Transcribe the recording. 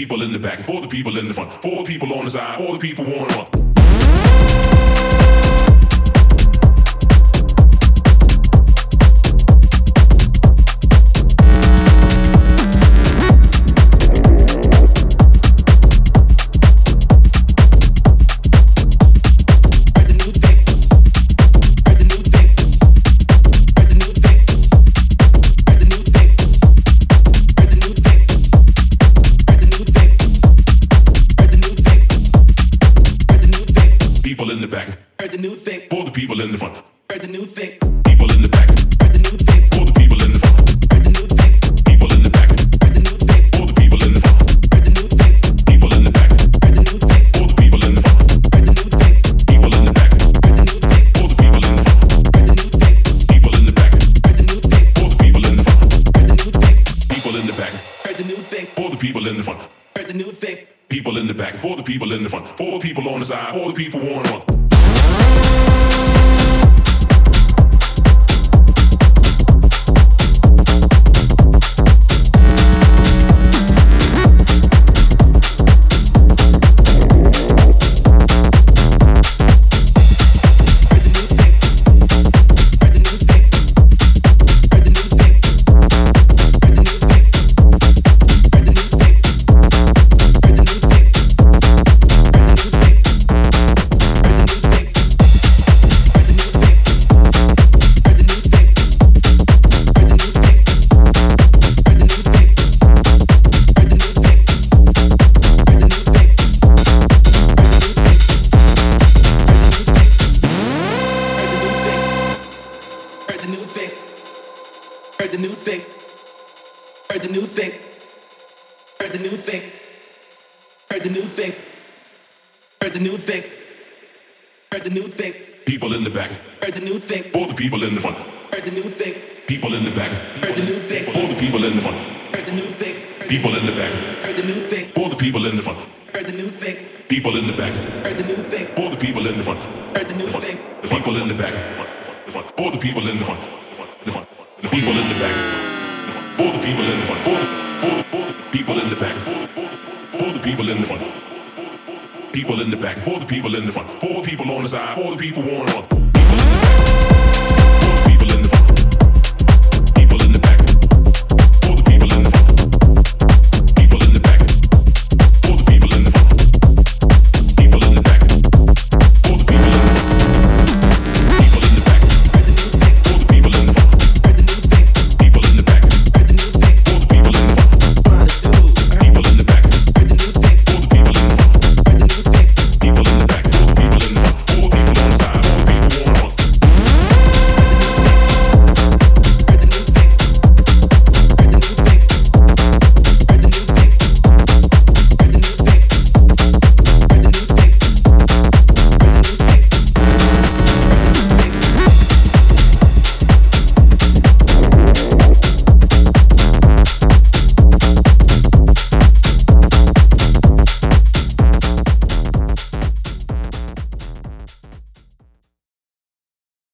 people in the back, four the people in the front, four people on the side, four the people on the front. people in the back. Heard the new thing. For the people in the front. Heard the new thing. People in the back. people in the back, for the people in the front, for the people on the side, for the people one on. Heard the new thing. Heard the new thing. Heard the new thing. Heard the new thing. Heard the new thing. Heard the new thing. People in the back. Heard the new thing. All the people in the front. Heard the new thing. People in the back. Heard the new thing. All the people in the front. Heard the new thing. People in the back. Heard the new thing. All the people in the front. Heard the new thing. People in the back. Heard the new thing. All the people in the front. Heard the new thing. The people in the back. All the people in the front people in the back. All the people in the front. All the, all the, people in the back. All the people in the front. People in the back. All the people in the front. All the people on the side. All the people on the front.